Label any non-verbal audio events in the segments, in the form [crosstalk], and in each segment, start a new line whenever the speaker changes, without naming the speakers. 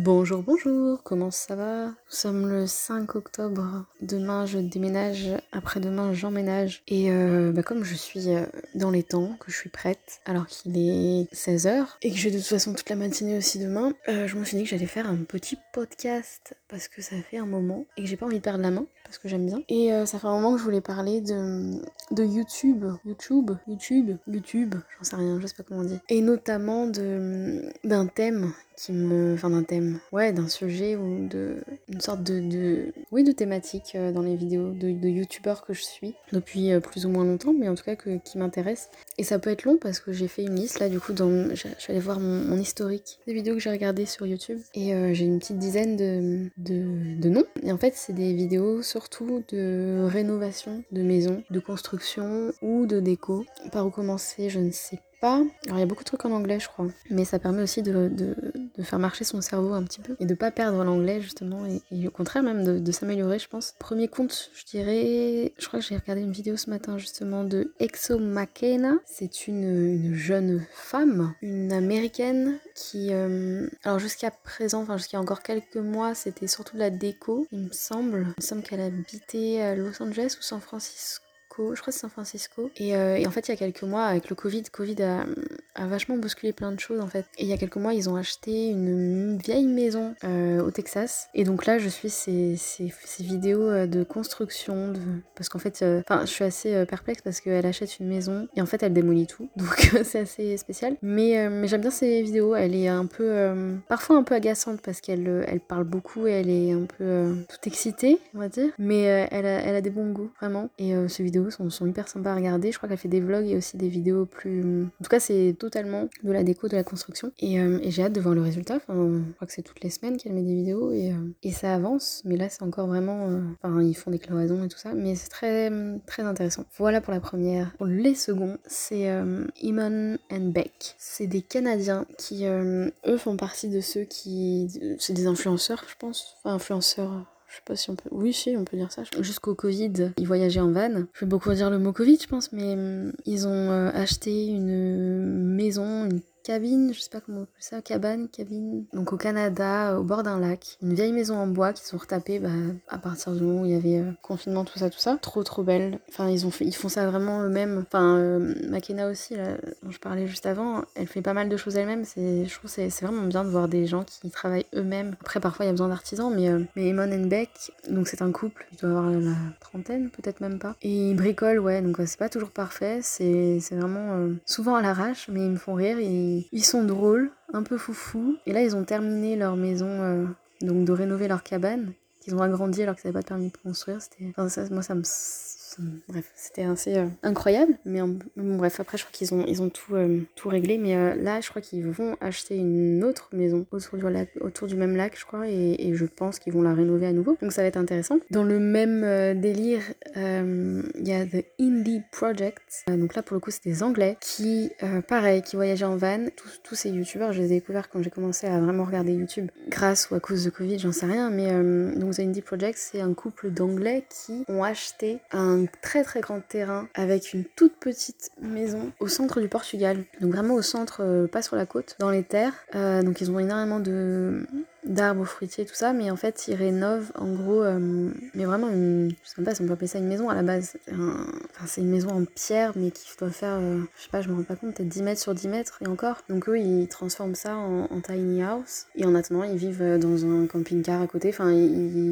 Bonjour, bonjour, comment ça va? Nous sommes le 5 octobre. Demain, je déménage. Après-demain, j'emménage. Et euh, bah, comme je suis euh, dans les temps, que je suis prête, alors qu'il est 16h, et que j'ai de toute façon toute la matinée aussi demain, euh, je me suis dit que j'allais faire un petit podcast parce que ça fait un moment et que j'ai pas envie de perdre la main parce que j'aime bien. Et ça fait un moment que je voulais parler de, de YouTube. YouTube? YouTube? YouTube? J'en sais rien, je sais pas comment on dit. Et notamment d'un thème qui me. Enfin, d'un thème. Ouais, d'un sujet ou de. Une sorte de. de... Oui, de thématique euh, dans les vidéos de, de youtubeurs que je suis depuis euh, plus ou moins longtemps, mais en tout cas que, qui m'intéresse. Et ça peut être long parce que j'ai fait une liste là, du coup, dans... je suis allée voir mon, historique des vidéos que j'ai regardées sur YouTube. Et euh, j'ai une petite dizaine de, de, de noms. Et en fait, c'est des vidéos surtout de rénovation de maisons, de construction ou de déco. Par où commencer, je ne sais pas alors il y a beaucoup de trucs en anglais je crois, mais ça permet aussi de, de, faire marcher son cerveau un petit peu et de pas perdre l'anglais justement et, au contraire même de, s'améliorer je pense. Premier compte je dirais, je crois que j'ai regardé une vidéo ce matin justement de Exo McKenna. C'est une, une, jeune femme, une américaine qui, euh, alors jusqu'à présent, enfin jusqu'à encore quelques mois c'était surtout de la déco il me semble. Il me semble qu'elle habitait à Los Angeles ou San Francisco je crois que c'est San Francisco. Euh, et, en fait, il y a quelques mois, avec le Covid, Covid a, vachement bousculé plein de choses en fait. Et il y a quelques mois, ils ont acheté une vieille maison euh, au Texas. Et donc là, je suis ces, ces, vidéos euh, de construction, parce qu'en fait, enfin, je suis assez perplexe parce qu'elle achète une maison et en fait, elle démolit tout. [laughs] Donc c'est assez spécial. Mais, mais j'aime bien ces vidéos. Elle est un peu, parfois un peu agaçante parce qu'elle elle parle beaucoup et elle est un peu tout excitée, on va dire. Mais elle, a, elle a des bons goûts, vraiment. Et ces vidéos sont, hyper sympas à regarder. Je crois qu'elle fait des vlogs et aussi des vidéos plus. En tout cas, c'est totalement de la déco, de la construction. Et, euh, j'ai hâte de voir le résultat. Enfin, je crois que c'est toutes les semaines qu'elle met des vidéos et, euh, et ça avance. Mais là, c'est encore vraiment. Euh, enfin, ils font des cloisons et tout ça. Mais c'est très, très intéressant. Voilà pour la première. Pour les seconds, c'est Imon and Beck. C'est des Canadiens qui, eux, font partie de ceux qui. C'est des influenceurs, je pense. Enfin, influenceurs je sais pas si on peut. Oui, si, on peut dire ça. Jusqu'au Covid, ils voyageaient en van. Je vais beaucoup dire le mot Covid, je pense, mais hum, ils ont euh, acheté une maison, une cabine, je sais pas comment on appelle ça, cabane, cabine. Donc au Canada, au bord d'un lac, une vieille maison en bois qui sont retapées bah, à partir du moment où il y avait euh, confinement, tout ça, tout ça. Trop trop belle. Enfin, ils, ont ils font ça vraiment eux-mêmes. Enfin, euh, Makena aussi, dont je parlais juste avant, elle fait pas mal de choses elle-même. Je trouve que c'est vraiment bien de voir des gens qui travaillent eux-mêmes. Après, parfois, il y a besoin d'artisans, mais, euh, mais Emon and Beck, donc c'est un couple, il doit avoir la trentaine, peut-être même pas. Et ils bricolent, ouais, donc c'est pas toujours parfait. C'est vraiment souvent à l'arrache, mais ils me font rire. Ils sont drôles, un peu foufou. Et là, ils ont terminé leur maison, euh, donc de rénover leur cabane, qu'ils ont agrandi alors qu'ils n'avaient pas de permis de construire. Enfin, ça, moi, ça me bref, c'était assez euh, incroyable. Mais bref, après, je crois qu'ils ont, ils ont tout, euh, tout réglé. Mais euh, là, je crois qu'ils vont acheter une autre maison autour du, lac, autour du même lac, je crois. Et, je pense qu'ils vont la rénover à nouveau. Donc ça va être intéressant. Dans le même délire, il y a The Indie Project. donc là, pour le coup, c'est des Anglais qui, pareil, qui voyageaient en van. Tous, tous ces youtubeurs, je les ai découverts quand j'ai commencé à vraiment regarder YouTube. Grâce ou à cause de Covid, j'en sais rien. Mais donc The Indie Project, c'est un couple d'Anglais qui ont acheté un très très grand terrain avec une toute petite maison au centre du Portugal. Donc vraiment au centre, euh, pas sur la côte, dans les terres. Euh, donc ils ont énormément de d'arbres fruitiers tout ça mais en fait ils rénovent en gros euh, mais vraiment une, je sais pas si on peut appeler ça une maison à la base enfin c'est une maison en pierre mais qui doit faire je sais pas je me rends pas compte peut-être 10 mètres sur 10 mètres et encore. Donc eux ils transforment ça en, tiny house et en attendant ils vivent dans un camping-car à côté. Enfin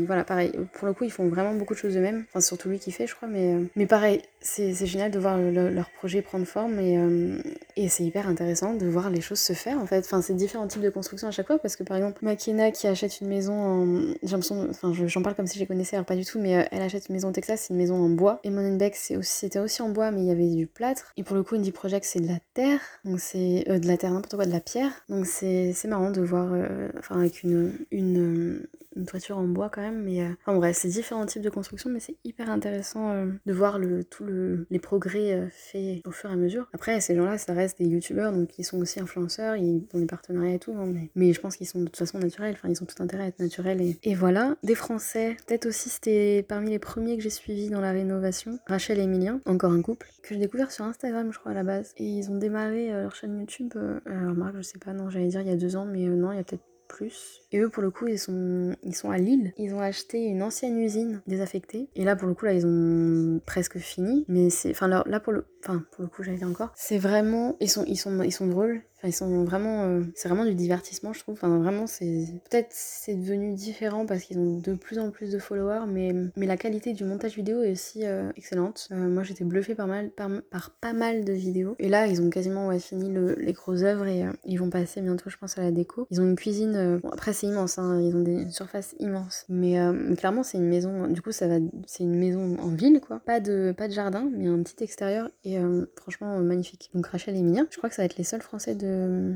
voilà pareil. Pour le coup ils font vraiment beaucoup de choses eux-mêmes. Enfin surtout lui qui fait je crois mais mais pareil c'est génial de voir leur projet prendre forme et, euh, et c'est hyper intéressant de voir les choses se faire en fait. Enfin, c'est différents types de construction à chaque fois parce que par exemple, Makina qui achète une maison en. J'ai. Enfin, j'en parle comme si je les connaissais, alors pas du tout, mais euh, elle achète une maison au Texas, c'est une maison en bois. Et Monenbeck, c'était aussi, aussi en bois, mais il y avait du plâtre. Et pour le coup, Indie Project, c'est de la terre. Donc c'est. Euh, de la terre, n'importe quoi, de la pierre. Donc c'est marrant de voir. enfin, avec une, une, une toiture en bois quand même. Mais. enfin bref, c'est différents types de construction, mais c'est hyper intéressant de voir le, tout le les progrès euh, faits au fur et à mesure. Après, ces gens-là, ça reste des youtubeurs, donc ils sont aussi influenceurs, ils ont des partenariats et tout, hein, mais, je pense qu'ils sont de toute façon naturels, enfin ils ont tout intérêt à être naturels. Et, voilà, des Français, peut-être aussi c'était parmi les premiers que j'ai suivis dans la rénovation, Rachel et Emilien, encore un couple, que j'ai découvert sur Instagram, je crois, à la base. Et ils ont démarré euh, leur chaîne YouTube, euh, alors Marc, je sais pas, non, j'allais dire il y a deux ans, mais non, il y a peut-être plus. Et eux, pour le coup, ils sont, ils sont à Lille. Ils ont acheté une ancienne usine désaffectée. Et là, pour le coup, là, ils ont presque fini. Mais c'est, enfin, là, pour le, enfin, pour le coup, j'allais encore. C'est vraiment, ils sont, ils sont, ils sont drôles. Enfin, ils sont vraiment, euh, c'est vraiment du divertissement, je trouve. Enfin, vraiment, c'est, peut-être c'est devenu différent parce qu'ils ont de plus en plus de followers, mais, mais la qualité du montage vidéo est aussi euh, excellente. Euh, moi, j'étais bluffée par mal, par, par, pas mal de vidéos. Et là, ils ont quasiment fini le, les grosses œuvres et ils vont passer bientôt, je pense, à la déco. Ils ont une cuisine. bon, après, c'est immense. Hein, ils ont une surface immense. Mais, mais clairement, c'est une maison. Du coup, ça va, c'est une maison en ville, quoi. Pas de, pas de jardin, mais un petit extérieur et franchement magnifique. Donc Rachel et Mia, je crois que ça va être les seuls Français de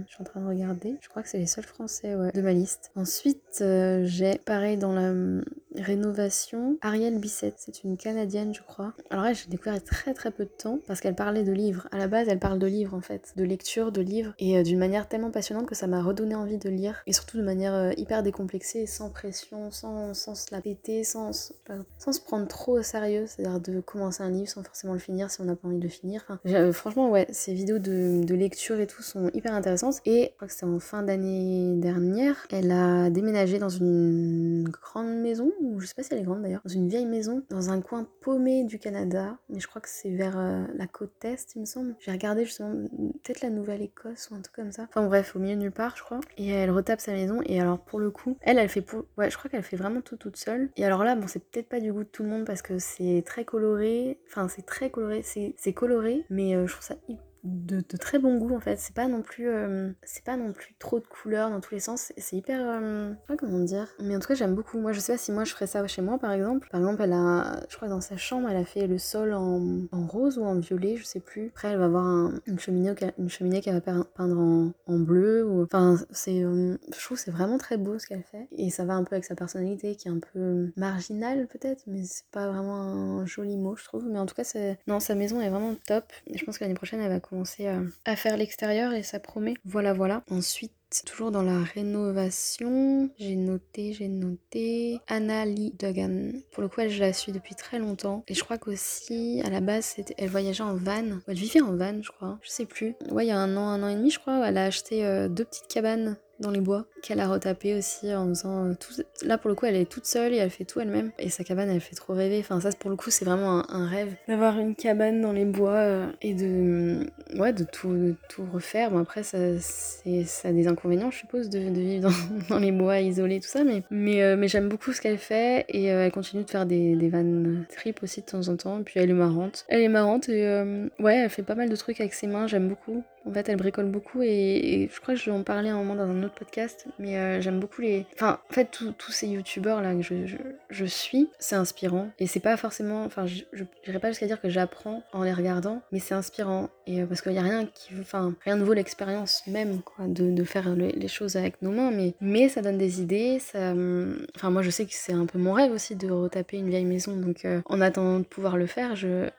je suis en train de regarder. Je crois que c'est les seuls français de ma liste. Ensuite, euh, j'ai pareil dans la hum, rénovation Ariel Bissette. C'est une Canadienne, je crois. Alors elle, j'ai découvert très très peu de temps parce qu'elle parlait de livres. À la base, elle parle de livres en fait, de lecture, de livres et euh, d'une manière tellement passionnante que ça m'a redonné envie de lire et surtout de manière euh, hyper décomplexée, sans pression, sans, sans se la péter, sans, sans se prendre trop au sérieux. C'est-à-dire de commencer un livre sans forcément le finir si on n'a pas envie de le finir. franchement, ouais, ces vidéos de, de lecture et tout sont hyper intéressantes et je crois que c'était en fin d'année dernière, elle a déménagé dans une grande maison, ou je sais pas si elle est grande d'ailleurs, dans une vieille maison, dans un coin paumé du Canada, mais je crois que c'est vers euh, la côte est, il me semble. J'ai regardé justement peut-être la Nouvelle-Écosse ou un truc comme ça. Enfin bref, au milieu nulle part, je crois. Et elle retape sa maison, et alors pour le coup, elle, elle fait pour... Ouais, je crois qu'elle fait vraiment tout toute seule. Et alors là, bon, c'est peut-être pas du goût de tout le monde parce que c'est très coloré, enfin c'est très coloré, c'est coloré, mais euh, je trouve ça hyper de, très bon goût en fait. C'est pas non plus euh, c'est pas non plus trop de couleurs dans tous les sens. C'est hyper euh, pas comment dire? Mais en tout cas j'aime beaucoup. Moi je sais pas si moi je ferais ça chez moi par exemple. Par exemple elle a je crois dans sa chambre elle a fait le sol en, rose ou en violet je sais plus. Après elle va avoir une cheminée une cheminée qu'elle va peindre en, bleu ou enfin c'est euh, je trouve c'est vraiment très beau ce qu'elle fait et ça va un peu avec sa personnalité qui est un peu marginale peut-être mais c'est pas vraiment un joli mot je trouve. Mais en tout cas c'est non sa maison est vraiment top je pense que l'année prochaine elle va commencer à, faire l'extérieur et ça promet. Voilà, voilà. Ensuite, Toujours dans la rénovation, j'ai noté, j'ai noté Anna Lee Duggan. Pour le coup, je la suis depuis très longtemps. Et je crois qu'aussi, à la base, elle voyageait en van. Elle vivait en van, je crois. Je sais plus. Ouais, il y a un an, un an et demi, je crois, elle a acheté euh, deux petites cabanes dans les bois qu'elle a retapé aussi en faisant euh, tout. Là pour le coup elle est toute seule et elle fait tout elle-même et sa cabane elle fait trop rêver. Enfin ça pour le coup c'est vraiment un, rêve d'avoir une cabane dans les bois euh, et de ouais de tout, tout refaire. Bon après ça ça a des inconvénients je suppose de, vivre [laughs] dans, les bois isolés tout ça mais mais, euh, mais j'aime beaucoup ce qu'elle fait et elle continue de faire des, des vannes trip aussi de temps en temps et puis elle est marrante. Elle est marrante et ouais elle fait pas mal de trucs avec ses mains j'aime beaucoup. En fait, elle bricole beaucoup et, je crois que je vais en parler un moment dans un autre podcast, mais euh, j'aime beaucoup les. Enfin, en fait, tous ces youtubeurs là que je, suis, c'est inspirant. Et c'est pas forcément. Enfin, je n'irai pas jusqu'à dire que j'apprends en les regardant, mais c'est inspirant. Et euh, parce qu'il n'y a rien qui. Enfin, rien de vaut l'expérience même, quoi, de, faire les choses avec nos mains, mais, ça donne des idées. Ça... Enfin, moi, je sais que c'est un peu mon rêve aussi de retaper une vieille maison, donc euh, en attendant de pouvoir le faire, je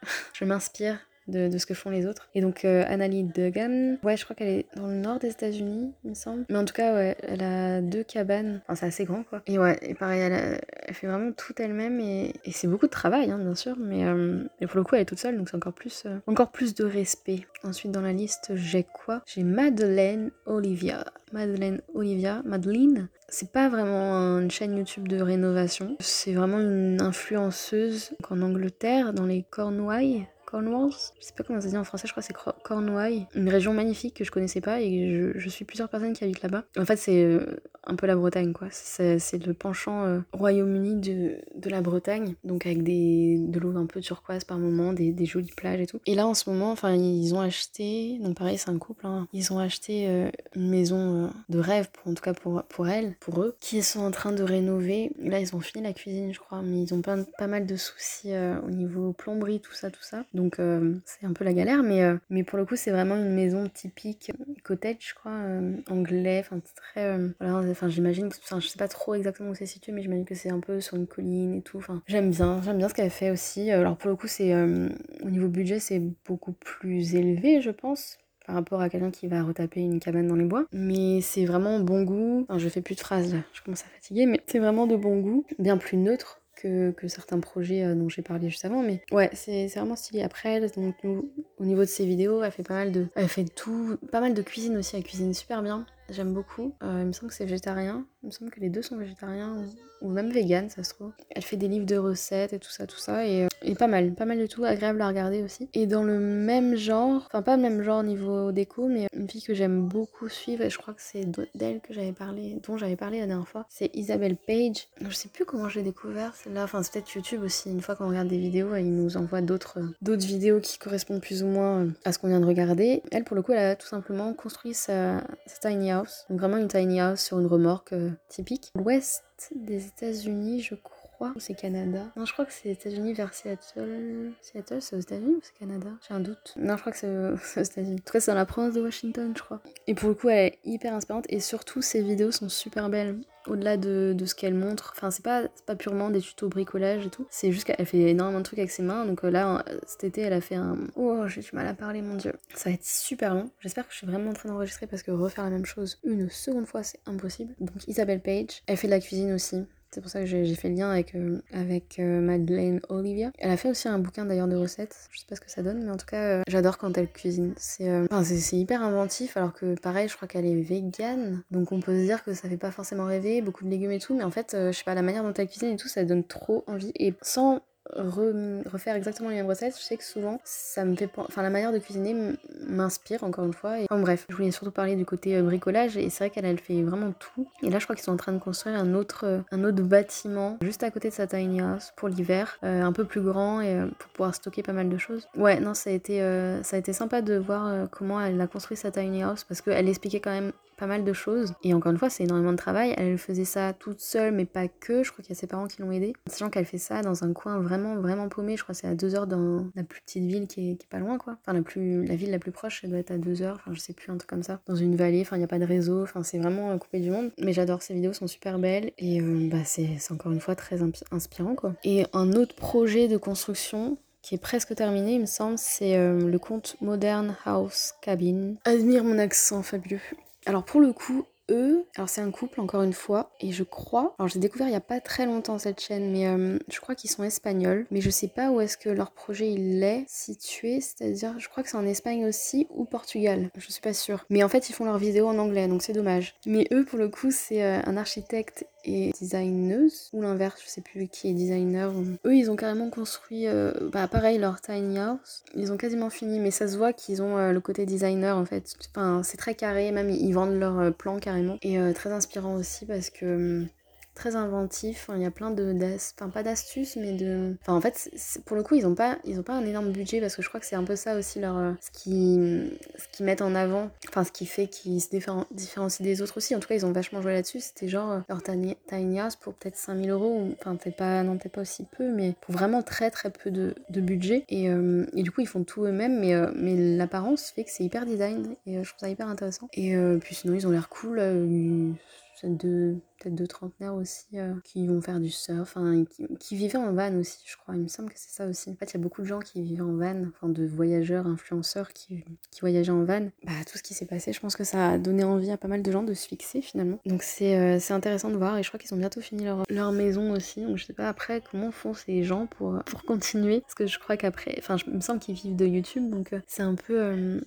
[laughs] m'inspire de, ce que font les autres. Et donc euh, Annalie Duggan, ouais, je crois qu'elle est dans le nord des États-Unis, il me semble. Mais en tout cas, ouais, elle a deux cabanes. Enfin, c'est assez grand, quoi. Et ouais, et pareil, elle, fait vraiment tout elle-même et, c'est beaucoup de travail, hein, bien sûr. Mais euh, et pour le coup, elle est toute seule, donc c'est encore plus, euh, encore plus de respect. Ensuite, dans la liste, j'ai quoi? J'ai Madeleine Olivia. Madeleine Olivia, Madeleine, c'est pas vraiment une chaîne YouTube de rénovation, c'est vraiment une influenceuse en Angleterre, dans les Cornouailles, Cornwalls, je sais pas comment ça se dit en français, je crois que c'est Cornouailles, une région magnifique que je connaissais pas et je, suis plusieurs personnes qui habitent là-bas. En fait, c'est euh, un peu la Bretagne, quoi. C'est le penchant euh, Royaume-Uni de, de, la Bretagne, donc avec des, de l'eau un peu turquoise par moment, des, jolies plages et tout. Et là, en ce moment, enfin, ils ont acheté, donc pareil, c'est un couple, hein, ils ont acheté euh, une maison de rêve, en tout cas pour, pour elle, pour eux, qui sont en train de rénover. Là, ils ont fini la cuisine, je crois, mais ils ont pas, pas mal de soucis au niveau plomberie, tout ça, tout ça euh, c'est un peu la galère, mais, euh, mais pour le coup, c'est vraiment une maison typique euh, cottage, je crois, anglais, enfin très. voilà, enfin j'imagine, enfin je sais pas trop exactement où c'est situé, mais j'imagine que c'est un peu sur une colline et tout. Enfin, j'aime bien, j'aime bien ce qu'elle fait aussi. Alors pour le coup, c'est au niveau budget, c'est beaucoup plus élevé, je pense par rapport à quelqu'un qui va retaper une cabane dans les bois. Mais c'est vraiment bon goût. Enfin, je fais plus de phrases là, je commence à fatiguer, mais c'est vraiment de bon goût, bien plus neutre que, certains projets euh, dont j'ai parlé juste avant. Mais ouais, c'est vraiment stylé. Après, donc, au niveau de ses vidéos, elle fait pas mal de. Elle fait tout. Pas mal de cuisine aussi. Elle cuisine super bien. J'aime beaucoup. Euh, il me semble que c'est végétarien. Il me semble que les deux sont végétariens ou, même vegan, ça se trouve. Elle fait des livres de recettes et tout ça, tout ça. Et, et, pas mal, pas mal du tout. Agréable à regarder aussi. Et dans le même genre, enfin pas le même genre niveau déco, mais une fille que j'aime beaucoup suivre, et je crois que c'est d'elle que j'avais parlé, dont j'avais parlé la dernière fois, c'est Isabelle Page. Je sais plus comment j'ai découvert celle-là. Enfin, c'est peut-être YouTube aussi. Une fois qu'on regarde des vidéos, il nous envoie d'autres vidéos qui correspondent plus ou moins à ce qu'on vient de regarder. Elle, pour le coup, elle a tout simplement construit sa, tiny house. Donc vraiment une tiny house sur une remorque euh, typique. L'ouest des États-Unis, je crois c'est Canada Non, je crois que c'est États-Unis vers Seattle. Seattle, c'est aux États-Unis ou c'est Canada? J'ai un doute. Non, je crois que [laughs] c'est aux États-Unis. En tout cas, c'est dans la province de Washington, je crois. Et pour le coup, elle est hyper inspirante et surtout, ses vidéos sont super belles au-delà de, ce qu'elle montre. Enfin, c'est pas, pas purement des tutos bricolage et tout. C'est juste qu'elle fait énormément de trucs avec ses mains. Donc euh, là, cet été, elle a fait un. Oh, j'ai du mal à parler, mon dieu. Ça va être super long. J'espère que je suis vraiment en train d'enregistrer parce que refaire la même chose une seconde fois, c'est impossible. Donc, Isabelle Page, elle fait de la cuisine aussi. C'est pour ça que j'ai fait le lien avec, euh, euh, Madeleine Olivia. Elle a fait aussi un bouquin d'ailleurs de recettes. Je sais pas ce que ça donne, mais en tout cas, euh, j'adore quand elle cuisine. C'est hyper inventif, alors que pareil, je crois qu'elle est végane. Donc on peut se dire que ça fait pas forcément rêver, beaucoup de légumes et tout. Mais en fait, je sais pas, la manière dont elle cuisine et tout, ça donne trop envie. Et sans refaire exactement les mêmes recettes, je sais que souvent ça me fait enfin la manière de cuisiner m'inspire encore une fois et enfin, bref, je voulais surtout parler du côté euh, bricolage et c'est vrai qu'elle elle fait vraiment tout. Et là je crois qu'ils sont en train de construire un autre euh, un autre bâtiment juste à côté de sa tiny house pour l'hiver, euh, un peu plus grand et pour pouvoir stocker pas mal de choses. Ouais, non, ça a été ça a été sympa de voir comment elle a construit sa tiny house parce qu'elle expliquait quand même pas mal de choses. Et encore une fois, c'est énormément de travail. Elle faisait ça toute seule, mais pas que. Je crois qu'il y a ses parents qui l'ont aidée. Sachant qu'elle fait ça dans un coin vraiment, vraiment paumé. Je crois que c'est à deux heures dans la plus petite ville qui est, pas loin, quoi. Enfin, la, plus, la ville la plus proche, elle doit être à deux heures. Enfin, je sais plus, un truc comme ça. Dans une vallée, enfin, il n'y a pas de réseau. Enfin, c'est vraiment coupé du monde. Mais j'adore ces vidéos, sont super belles. Et euh, bah, c'est encore une fois très inspirant, quoi. Et un autre projet de construction qui est presque terminé, il me semble, c'est euh, le compte Modern House Cabin. Admire mon accent fabuleux. Alors pour le coup, eux, alors c'est un couple encore une fois, et je crois, alors j'ai découvert il y a pas très longtemps cette chaîne, mais euh, je crois qu'ils sont espagnols, mais je sais pas où est-ce que leur projet il est situé, c'est-à-dire je crois que c'est en Espagne aussi ou Portugal, je suis pas sûre. Mais en fait ils font leurs vidéos en anglais, donc c'est dommage. Mais eux pour le coup c'est euh, un architecte et designeuse, ou l'inverse, je sais plus qui est designer. Eux, ils ont carrément construit, euh, bah pareil, leur tiny house. Ils ont quasiment fini, mais ça se voit qu'ils ont euh, le côté designer en fait. Enfin, c'est très carré, même ils vendent leurs euh, plans carrément. Et très inspirant aussi parce que hum, très inventif. il y a plein de, enfin pas d'astuces, mais de, en fait, pour le coup, ils ont pas, ils ont pas un énorme budget parce que je crois que c'est un peu ça aussi leur, euh, ce qui, ce qu'ils mettent en avant, enfin ce qui fait qu'ils se différencient des autres aussi. En tout cas, ils ont vachement joué là-dessus. C'était genre euh, leur tiny house pour peut-être 5000 euros, enfin peut-être pas, non peut-être pas aussi peu, mais pour vraiment très très peu de, de budget. Et, euh, et, du coup, ils font tout eux-mêmes, mais, mais l'apparence fait que c'est hyper design et je trouve ça hyper intéressant. Et puis sinon, ils ont l'air cool. de peut-être deux trentenaires aussi, euh, qui vont faire du surf, qui, vivaient en van aussi, je crois. Il me semble que c'est ça aussi. En fait, il y a beaucoup de gens qui vivaient en van, enfin de voyageurs, influenceurs qui, qui voyageaient en van. Bah, tout ce qui s'est passé, je pense que ça a donné envie à pas mal de gens de se fixer finalement. Donc c'est euh, intéressant de voir et je crois qu'ils ont bientôt fini leur, leur, maison aussi. Donc je sais pas après comment font ces gens pour, pour continuer. Parce que je crois qu'après, enfin, il me semble qu'ils vivent de YouTube, donc euh, c'est un peu un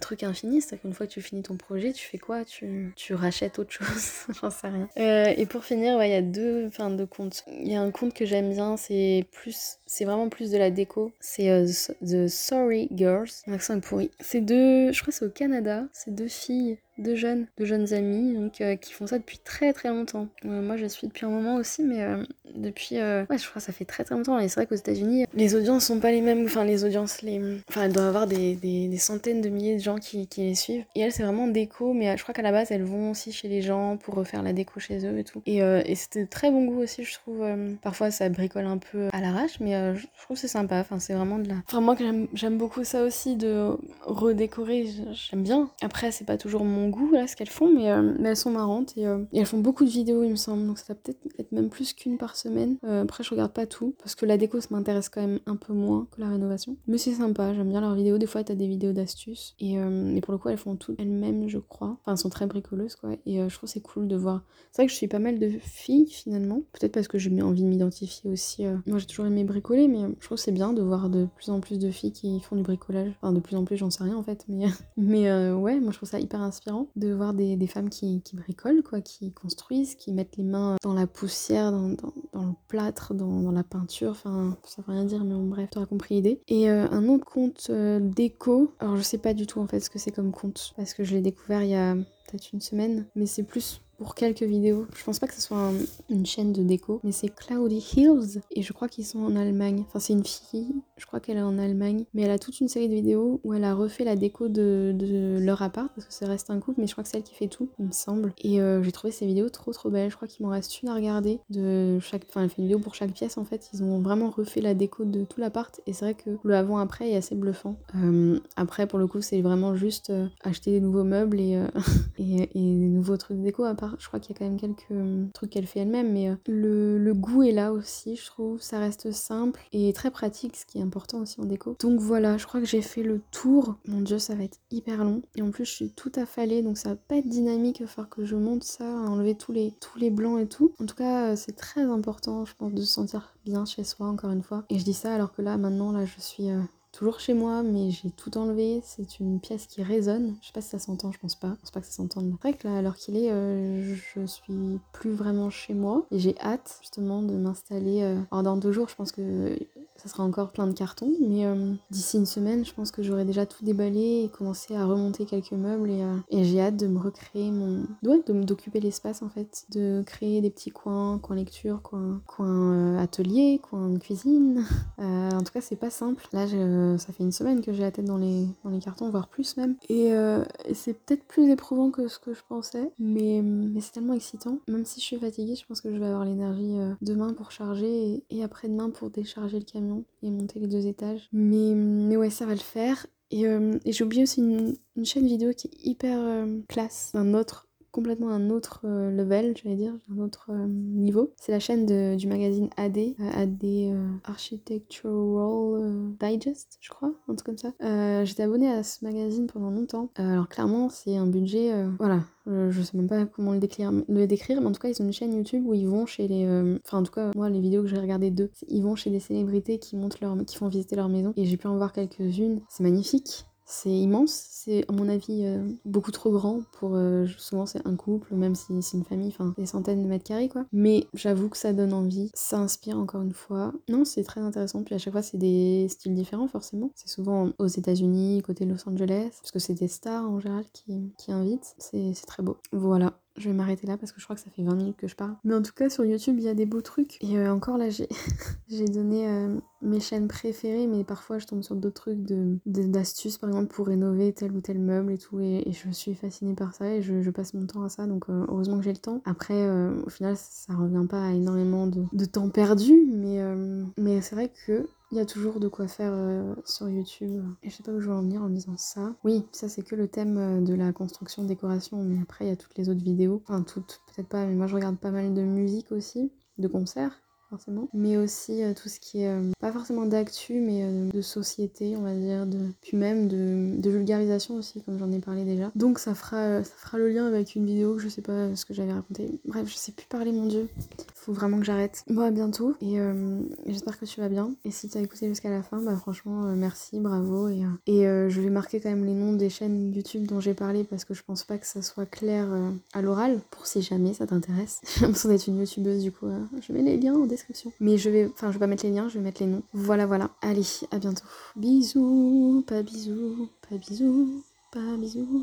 truc infini. C'est-à-dire qu'une fois que tu finis ton projet, tu fais quoi? Tu, tu rachètes autre chose? [laughs] J'en sais rien. Euh, et pour finir, il y a deux, enfin, deux comptes. Il y a un compte que j'aime bien, c'est plus, c'est vraiment plus de la déco. C'est euh, The Sorry Girls. Mon accent pourri. C'est deux, je crois que c'est au Canada. C'est deux filles de jeunes, de jeunes amis, donc euh, qui font ça depuis très très longtemps. Euh, moi je suis depuis un moment aussi, mais euh, depuis, ouais, je crois que ça fait très très longtemps. Et c'est vrai qu'aux États-Unis, les audiences sont pas les mêmes. Enfin, les audiences, les, enfin, elles doivent avoir des, des, centaines de milliers de gens qui, qui les suivent. Et elles, c'est vraiment déco, mais je crois qu'à la base, elles vont aussi chez les gens pour refaire la déco chez eux et tout. Et, et c'était très bon goût aussi, je trouve. parfois, ça bricole un peu à l'arrache, mais je trouve c'est sympa. Enfin, c'est vraiment de la. Enfin, moi, j'aime beaucoup ça aussi de redécorer. J'aime bien. Après, c'est pas toujours mon goût là ce qu'elles font, mais, euh, elles sont marrantes et, euh, et, elles font beaucoup de vidéos, il me semble. Donc ça va peut-être être même plus qu'une par semaine. Euh, après, je regarde pas tout parce que la déco, ça m'intéresse quand même un peu moins que la rénovation. Mais c'est sympa, j'aime bien leurs vidéos. Des fois, t'as des vidéos d'astuces et, euh, pour le coup, elles font toutes elles-mêmes, je crois. Enfin, elles sont très bricoleuses quoi. Et je trouve c'est cool de voir. C'est vrai que je suis pas mal de filles finalement. Peut-être parce que j'ai envie de m'identifier aussi. Moi, j'ai toujours aimé bricoler, mais je trouve c'est bien de voir de plus en plus de filles qui font du bricolage. Enfin, de plus en plus, j'en sais rien en fait, mais [laughs] mais ouais, moi je trouve ça hyper inspirant de voir des, femmes qui, bricolent quoi, qui construisent, qui mettent les mains dans la poussière, dans, le plâtre, dans, la peinture, enfin ça veut rien dire mais bon, bref, tu auras compris l'idée. Et euh, un autre compte euh, déco, alors je sais pas du tout en fait ce que c'est comme compte, parce que je l'ai découvert il y a peut-être une semaine, mais c'est plus pour quelques vidéos. Je pense pas que ce soit une chaîne de déco, mais c'est Cloudy Hills et je crois qu'ils sont en Allemagne. Enfin, c'est une fille, je crois qu'elle est en Allemagne, mais elle a toute une série de vidéos où elle a refait la déco de, de leur appart parce que ça reste un couple, mais je crois que c'est elle qui fait tout, il me semble. Et euh, j'ai trouvé ces vidéos trop trop belles. Je crois qu'il m'en reste une à regarder de chaque. Enfin, elle fait une vidéo pour chaque pièce en fait. Ils ont vraiment refait la déco de tout l'appart et c'est vrai que le avant-après est assez bluffant. Euh, après, pour le coup, c'est vraiment juste euh, acheter des nouveaux meubles et, [laughs] et, et, des nouveaux trucs de déco à part je crois qu'il y a quand même quelques euh, trucs qu'elle fait elle-même, mais euh, le, goût est là aussi, je trouve. Ça reste simple et très pratique, ce qui est important aussi en déco. Donc voilà, je crois que j'ai fait le tour. Mon dieu, ça va être hyper long. Et en plus, je suis tout affalée, donc ça va pas être dynamique. Il va que je monte ça, enlever tous les, tous les blancs et tout. En tout cas, euh, c'est très important, je pense, de se sentir bien chez soi, encore une fois. Et je dis ça alors que là, maintenant, là, je suis toujours chez moi, mais j'ai tout enlevé. C'est une pièce qui résonne. Je sais pas si ça s'entend, je pense pas. Je pense pas que ça s'entende. C'est vrai que là, alors qu'il est, euh, je suis plus vraiment chez moi. Et j'ai hâte, justement, de m'installer. Euh, alors, dans deux jours, je pense que ça sera encore plein de cartons, mais euh, d'ici une semaine, je pense que j'aurai déjà tout déballé et commencé à remonter quelques meubles et, et j'ai hâte de me recréer mon. Ouais, de d'occuper l'espace en fait, de créer des petits coins, coins lecture, coins, coins atelier, coins cuisine. [laughs] en tout cas, c'est pas simple. Là, je euh, ça fait une semaine que j'ai la tête dans les, cartons, voire plus même. Et, euh, c'est peut-être plus éprouvant que ce que je pensais, mais, c'est tellement excitant. Même si je suis fatiguée, je pense que je vais avoir l'énergie euh, demain pour charger et, après-demain pour décharger le camion et monter les deux étages. Mais, mais ouais, ça va le faire. Et, et j'ai oublié aussi une, une, chaîne vidéo qui est hyper classe, un autre complètement un autre euh, level, j'allais dire, un autre euh, niveau. C'est la chaîne du magazine AD, euh, AD Architectural Digest, je crois, un truc comme ça. J'étais abonnée à ce magazine pendant longtemps. alors clairement, c'est un budget, voilà, je sais même pas comment le décrire, le décrire, mais en tout cas, ils ont une chaîne YouTube où ils vont chez les. Enfin, en tout cas, moi, les vidéos que j'ai regardées d'eux, ils vont chez des célébrités qui leur, qui font visiter leur maison. Et j'ai pu en voir quelques-unes. C'est magnifique. C'est immense, c'est à mon avis euh, beaucoup trop grand pour euh, souvent c'est un couple même si c'est une famille, enfin des centaines de mètres carrés quoi. Mais j'avoue que ça donne envie, ça inspire encore une fois. Non, c'est très intéressant. Puis à chaque fois c'est des styles différents forcément. C'est souvent aux États-Unis, côté Los Angeles, parce que c'est des stars en général qui, qui invitent. C'est très beau. Voilà. Je vais m'arrêter là parce que je crois que ça fait 20 minutes que je parle. Mais en tout cas, sur YouTube, il y a des beaux trucs. Et euh, encore là, j'ai [laughs] donné euh, mes chaînes préférées, mais parfois je tombe sur d'autres trucs d'astuces, de, par exemple, pour rénover tel ou tel meuble et tout. Et, je suis fascinée par ça et je, passe mon temps à ça. Donc euh, heureusement que j'ai le temps. Après, au final, ça revient pas à énormément de, temps perdu. Mais c'est vrai que il y a toujours de quoi faire euh, sur YouTube. Et je sais pas où je vais en venir en disant ça. Oui, ça c'est que le thème euh, de la construction, décoration, mais après il y a toutes les autres vidéos. Enfin toutes, peut-être pas, mais moi je regarde pas mal de musique aussi, de concerts mais aussi euh, tout ce qui est pas forcément d'actu, mais de société, on va dire, de puis même de, vulgarisation aussi, comme j'en ai parlé déjà. Donc ça fera, ça fera le lien avec une vidéo, je sais pas ce que j'avais raconté. Bref, je sais plus parler, mon dieu faut vraiment que j'arrête. Bon, à bientôt et euh, j'espère que tu vas bien. Et si tu as écouté jusqu'à la fin, bah franchement, euh, merci, bravo. Et, euh, et je vais marquer quand même les noms des chaînes YouTube dont j'ai parlé parce que je pense pas que ça soit clair à l'oral pour si jamais ça t'intéresse. [laughs] J'ai l'impression d'être une youtubeuse du coup. je mets les liens en Mais je vais, enfin, je vais pas mettre les liens, je vais mettre les noms. Voilà, voilà. Allez, à bientôt. Bisous, pas bisous, pas bisous, pas bisous.